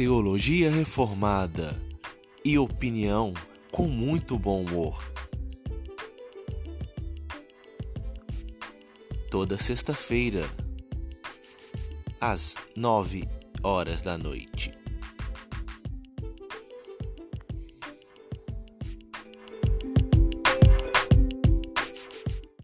teologia reformada e opinião com muito bom humor. Toda sexta-feira, às nove horas da noite.